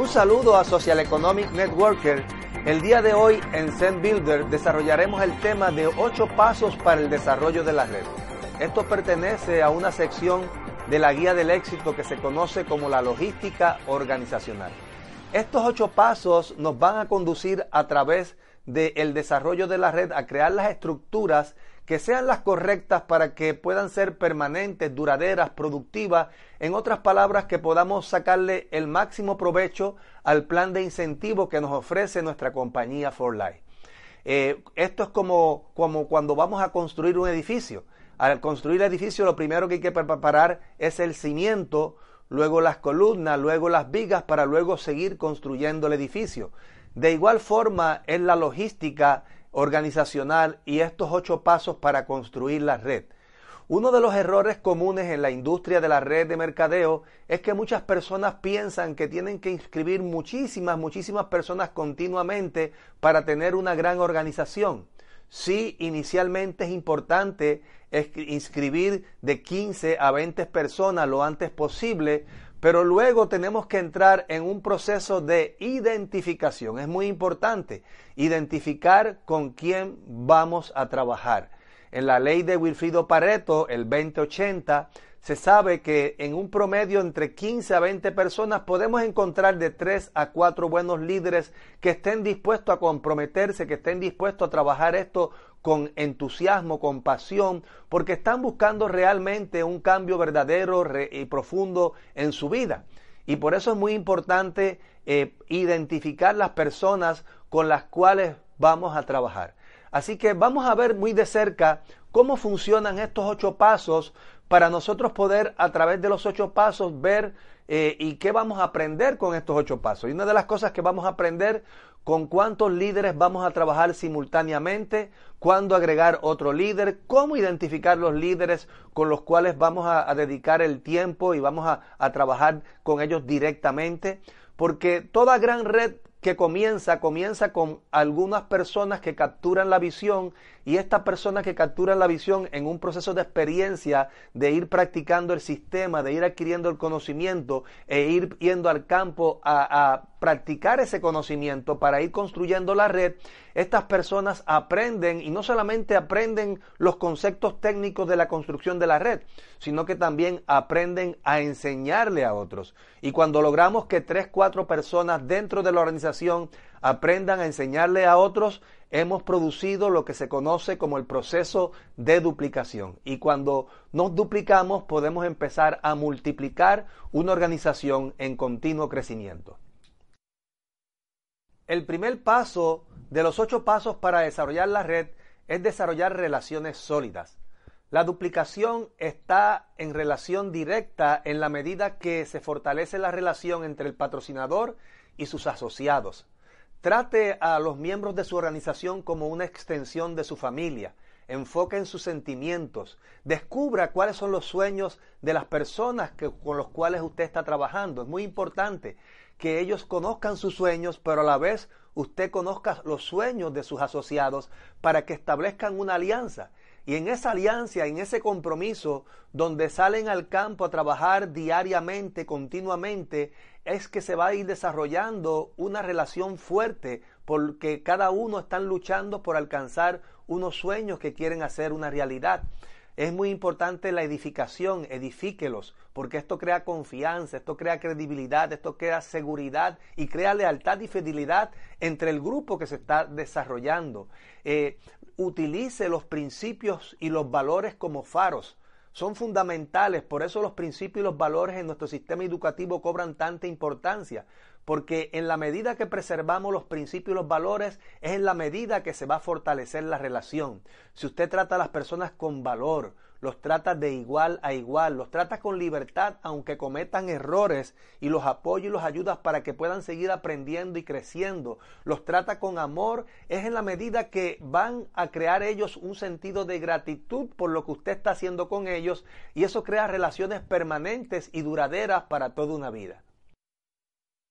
Un saludo a Social Economic Networker. El día de hoy en Zen Builder desarrollaremos el tema de 8 pasos para el desarrollo de la red. Esto pertenece a una sección de la guía del éxito que se conoce como la logística organizacional. Estos ocho pasos nos van a conducir a través del desarrollo de la red a crear las estructuras que sean las correctas para que puedan ser permanentes, duraderas, productivas, en otras palabras, que podamos sacarle el máximo provecho al plan de incentivo que nos ofrece nuestra compañía For Life. Eh, esto es como, como cuando vamos a construir un edificio. Al construir el edificio lo primero que hay que preparar es el cimiento, luego las columnas, luego las vigas para luego seguir construyendo el edificio. De igual forma es la logística organizacional y estos ocho pasos para construir la red. Uno de los errores comunes en la industria de la red de mercadeo es que muchas personas piensan que tienen que inscribir muchísimas, muchísimas personas continuamente para tener una gran organización. Sí, inicialmente es importante inscribir de 15 a 20 personas lo antes posible, pero luego tenemos que entrar en un proceso de identificación. Es muy importante identificar con quién vamos a trabajar. En la ley de Wilfrido Pareto, el 2080, se sabe que en un promedio entre 15 a 20 personas podemos encontrar de 3 a 4 buenos líderes que estén dispuestos a comprometerse, que estén dispuestos a trabajar esto con entusiasmo, con pasión, porque están buscando realmente un cambio verdadero y profundo en su vida. Y por eso es muy importante eh, identificar las personas con las cuales vamos a trabajar. Así que vamos a ver muy de cerca cómo funcionan estos ocho pasos para nosotros poder a través de los ocho pasos ver eh, y qué vamos a aprender con estos ocho pasos. Y una de las cosas que vamos a aprender con cuántos líderes vamos a trabajar simultáneamente, cuándo agregar otro líder, cómo identificar los líderes con los cuales vamos a, dedicar el tiempo y vamos a, a trabajar con ellos directamente, porque toda gran red que comienza, comienza con algunas personas que capturan la visión y estas personas que capturan la visión en un proceso de experiencia, de ir practicando el sistema, de ir adquiriendo el conocimiento e ir yendo al campo a, a practicar ese conocimiento para ir construyendo la red, estas personas aprenden y no solamente aprenden los conceptos técnicos de la construcción de la red, sino que también aprenden a enseñarle a otros. Y cuando logramos que tres, cuatro personas dentro de la organización aprendan a enseñarle a otros, hemos producido lo que se conoce como el proceso de duplicación. Y cuando nos duplicamos podemos empezar a multiplicar una organización en continuo crecimiento. El primer paso de los ocho pasos para desarrollar la red es desarrollar relaciones sólidas. La duplicación está en relación directa en la medida que se fortalece la relación entre el patrocinador y sus asociados. Trate a los miembros de su organización como una extensión de su familia. Enfoque en sus sentimientos. Descubra cuáles son los sueños de las personas con los cuales usted está trabajando. Es muy importante que ellos conozcan sus sueños, pero a la vez usted conozca los sueños de sus asociados para que establezcan una alianza. Y en esa alianza, en ese compromiso, donde salen al campo a trabajar diariamente, continuamente, es que se va a ir desarrollando una relación fuerte, porque cada uno están luchando por alcanzar unos sueños que quieren hacer una realidad. Es muy importante la edificación, edifíquelos, porque esto crea confianza, esto crea credibilidad, esto crea seguridad y crea lealtad y fidelidad entre el grupo que se está desarrollando. Eh, utilice los principios y los valores como faros. Son fundamentales, por eso los principios y los valores en nuestro sistema educativo cobran tanta importancia, porque en la medida que preservamos los principios y los valores es en la medida que se va a fortalecer la relación. Si usted trata a las personas con valor, los tratas de igual a igual, los tratas con libertad aunque cometan errores y los apoyas y los ayudas para que puedan seguir aprendiendo y creciendo. Los trata con amor, es en la medida que van a crear ellos un sentido de gratitud por lo que usted está haciendo con ellos y eso crea relaciones permanentes y duraderas para toda una vida.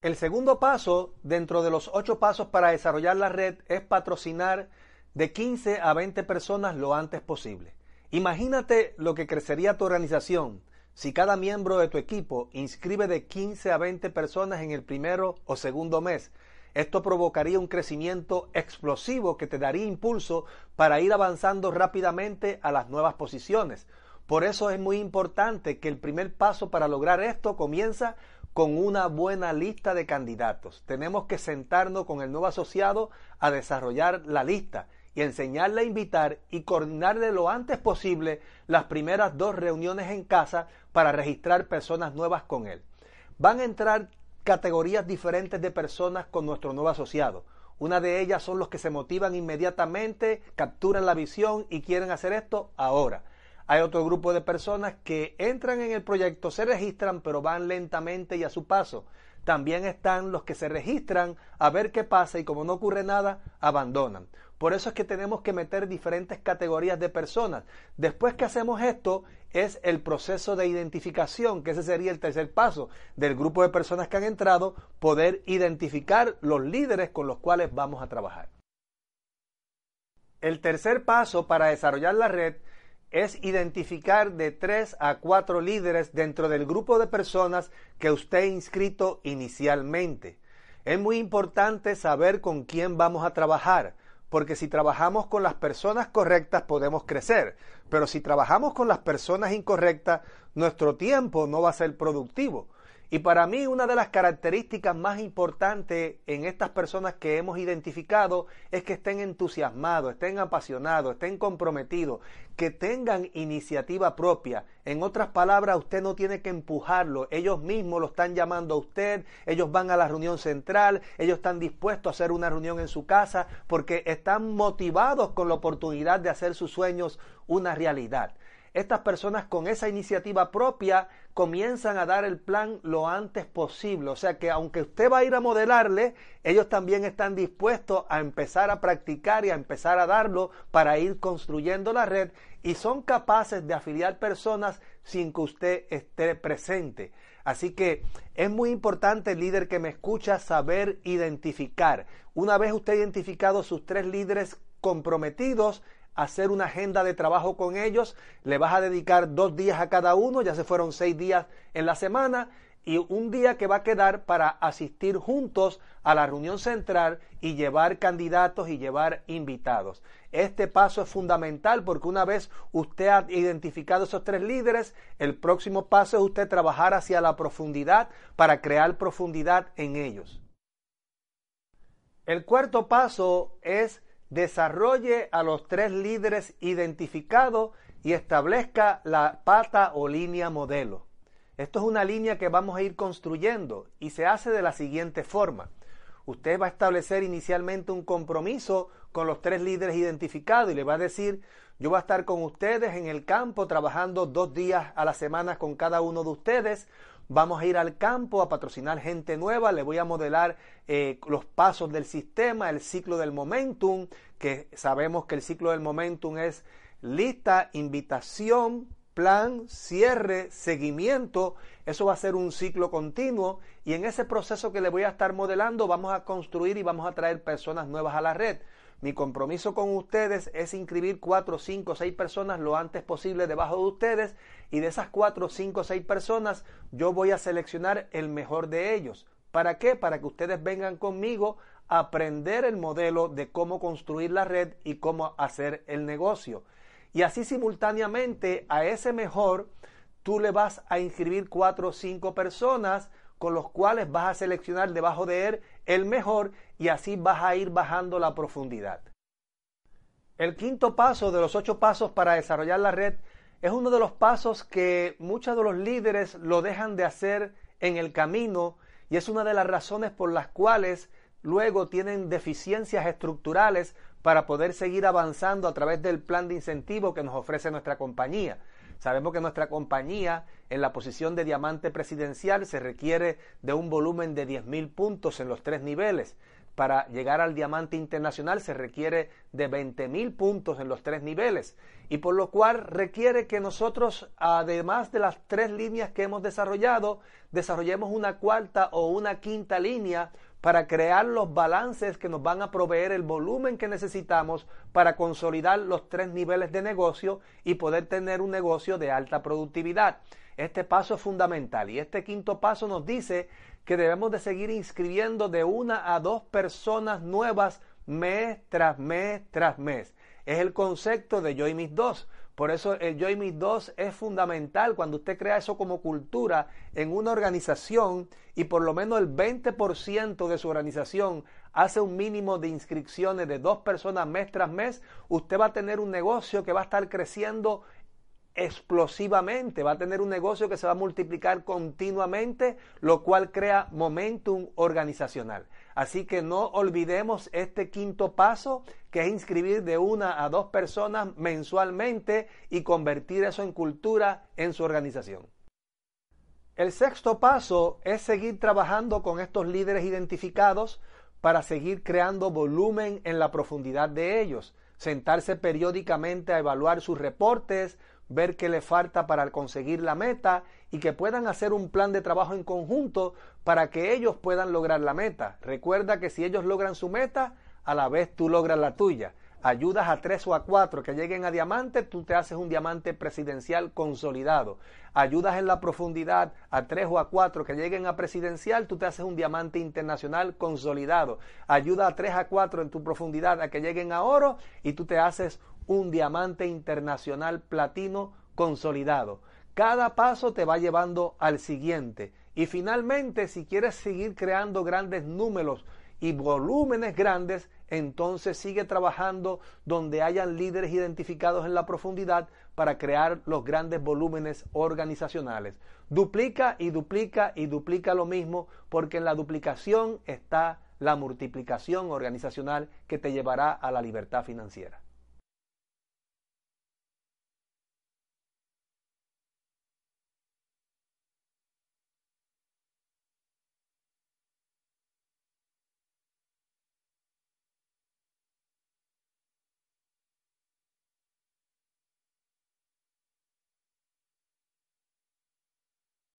El segundo paso dentro de los ocho pasos para desarrollar la red es patrocinar de 15 a 20 personas lo antes posible. Imagínate lo que crecería tu organización si cada miembro de tu equipo inscribe de 15 a 20 personas en el primero o segundo mes. Esto provocaría un crecimiento explosivo que te daría impulso para ir avanzando rápidamente a las nuevas posiciones. Por eso es muy importante que el primer paso para lograr esto comienza con una buena lista de candidatos. Tenemos que sentarnos con el nuevo asociado a desarrollar la lista y enseñarle a invitar y coordinarle lo antes posible las primeras dos reuniones en casa para registrar personas nuevas con él. Van a entrar categorías diferentes de personas con nuestro nuevo asociado. Una de ellas son los que se motivan inmediatamente, capturan la visión y quieren hacer esto ahora. Hay otro grupo de personas que entran en el proyecto, se registran, pero van lentamente y a su paso. También están los que se registran a ver qué pasa y como no ocurre nada, abandonan. Por eso es que tenemos que meter diferentes categorías de personas. Después que hacemos esto, es el proceso de identificación, que ese sería el tercer paso del grupo de personas que han entrado, poder identificar los líderes con los cuales vamos a trabajar. El tercer paso para desarrollar la red es identificar de tres a cuatro líderes dentro del grupo de personas que usted ha inscrito inicialmente. Es muy importante saber con quién vamos a trabajar, porque si trabajamos con las personas correctas podemos crecer, pero si trabajamos con las personas incorrectas, nuestro tiempo no va a ser productivo. Y para mí una de las características más importantes en estas personas que hemos identificado es que estén entusiasmados, estén apasionados, estén comprometidos, que tengan iniciativa propia. En otras palabras, usted no tiene que empujarlo, ellos mismos lo están llamando a usted, ellos van a la reunión central, ellos están dispuestos a hacer una reunión en su casa porque están motivados con la oportunidad de hacer sus sueños una realidad estas personas con esa iniciativa propia comienzan a dar el plan lo antes posible. O sea que aunque usted va a ir a modelarle, ellos también están dispuestos a empezar a practicar y a empezar a darlo para ir construyendo la red y son capaces de afiliar personas sin que usted esté presente. Así que es muy importante, líder que me escucha, saber identificar. Una vez usted ha identificado sus tres líderes comprometidos, hacer una agenda de trabajo con ellos, le vas a dedicar dos días a cada uno, ya se fueron seis días en la semana, y un día que va a quedar para asistir juntos a la reunión central y llevar candidatos y llevar invitados. Este paso es fundamental porque una vez usted ha identificado esos tres líderes, el próximo paso es usted trabajar hacia la profundidad para crear profundidad en ellos. El cuarto paso es desarrolle a los tres líderes identificados y establezca la pata o línea modelo. Esto es una línea que vamos a ir construyendo y se hace de la siguiente forma. Usted va a establecer inicialmente un compromiso con los tres líderes identificados y le va a decir, yo voy a estar con ustedes en el campo trabajando dos días a la semana con cada uno de ustedes. Vamos a ir al campo a patrocinar gente nueva, le voy a modelar eh, los pasos del sistema, el ciclo del momentum, que sabemos que el ciclo del momentum es lista, invitación, plan, cierre, seguimiento. Eso va a ser un ciclo continuo y en ese proceso que le voy a estar modelando vamos a construir y vamos a traer personas nuevas a la red. Mi compromiso con ustedes es inscribir cuatro, cinco, seis personas lo antes posible debajo de ustedes y de esas cuatro, cinco, seis personas yo voy a seleccionar el mejor de ellos. ¿Para qué? Para que ustedes vengan conmigo a aprender el modelo de cómo construir la red y cómo hacer el negocio. Y así simultáneamente a ese mejor tú le vas a inscribir cuatro o cinco personas con los cuales vas a seleccionar debajo de él el mejor y así vas a ir bajando la profundidad. El quinto paso de los ocho pasos para desarrollar la red es uno de los pasos que muchos de los líderes lo dejan de hacer en el camino y es una de las razones por las cuales luego tienen deficiencias estructurales para poder seguir avanzando a través del plan de incentivo que nos ofrece nuestra compañía. Sabemos que nuestra compañía en la posición de diamante presidencial se requiere de un volumen de 10.000 puntos en los tres niveles para llegar al diamante internacional se requiere de 20.000 puntos en los tres niveles y por lo cual requiere que nosotros, además de las tres líneas que hemos desarrollado, desarrollemos una cuarta o una quinta línea para crear los balances que nos van a proveer el volumen que necesitamos para consolidar los tres niveles de negocio y poder tener un negocio de alta productividad. Este paso es fundamental y este quinto paso nos dice que debemos de seguir inscribiendo de una a dos personas nuevas mes tras mes tras mes. Es el concepto de Yo y mis dos. Por eso el Yo y mis dos es fundamental cuando usted crea eso como cultura en una organización y por lo menos el 20% de su organización hace un mínimo de inscripciones de dos personas mes tras mes, usted va a tener un negocio que va a estar creciendo explosivamente, va a tener un negocio que se va a multiplicar continuamente, lo cual crea momentum organizacional. Así que no olvidemos este quinto paso, que es inscribir de una a dos personas mensualmente y convertir eso en cultura en su organización. El sexto paso es seguir trabajando con estos líderes identificados para seguir creando volumen en la profundidad de ellos, sentarse periódicamente a evaluar sus reportes, ver qué le falta para conseguir la meta y que puedan hacer un plan de trabajo en conjunto para que ellos puedan lograr la meta. Recuerda que si ellos logran su meta, a la vez tú logras la tuya. Ayudas a tres o a cuatro que lleguen a diamante, tú te haces un diamante presidencial consolidado. Ayudas en la profundidad a tres o a cuatro que lleguen a presidencial, tú te haces un diamante internacional consolidado. Ayuda a tres a cuatro en tu profundidad a que lleguen a oro y tú te haces un diamante internacional platino consolidado. Cada paso te va llevando al siguiente. Y finalmente, si quieres seguir creando grandes números y volúmenes grandes, entonces sigue trabajando donde hayan líderes identificados en la profundidad para crear los grandes volúmenes organizacionales. Duplica y duplica y duplica lo mismo porque en la duplicación está la multiplicación organizacional que te llevará a la libertad financiera.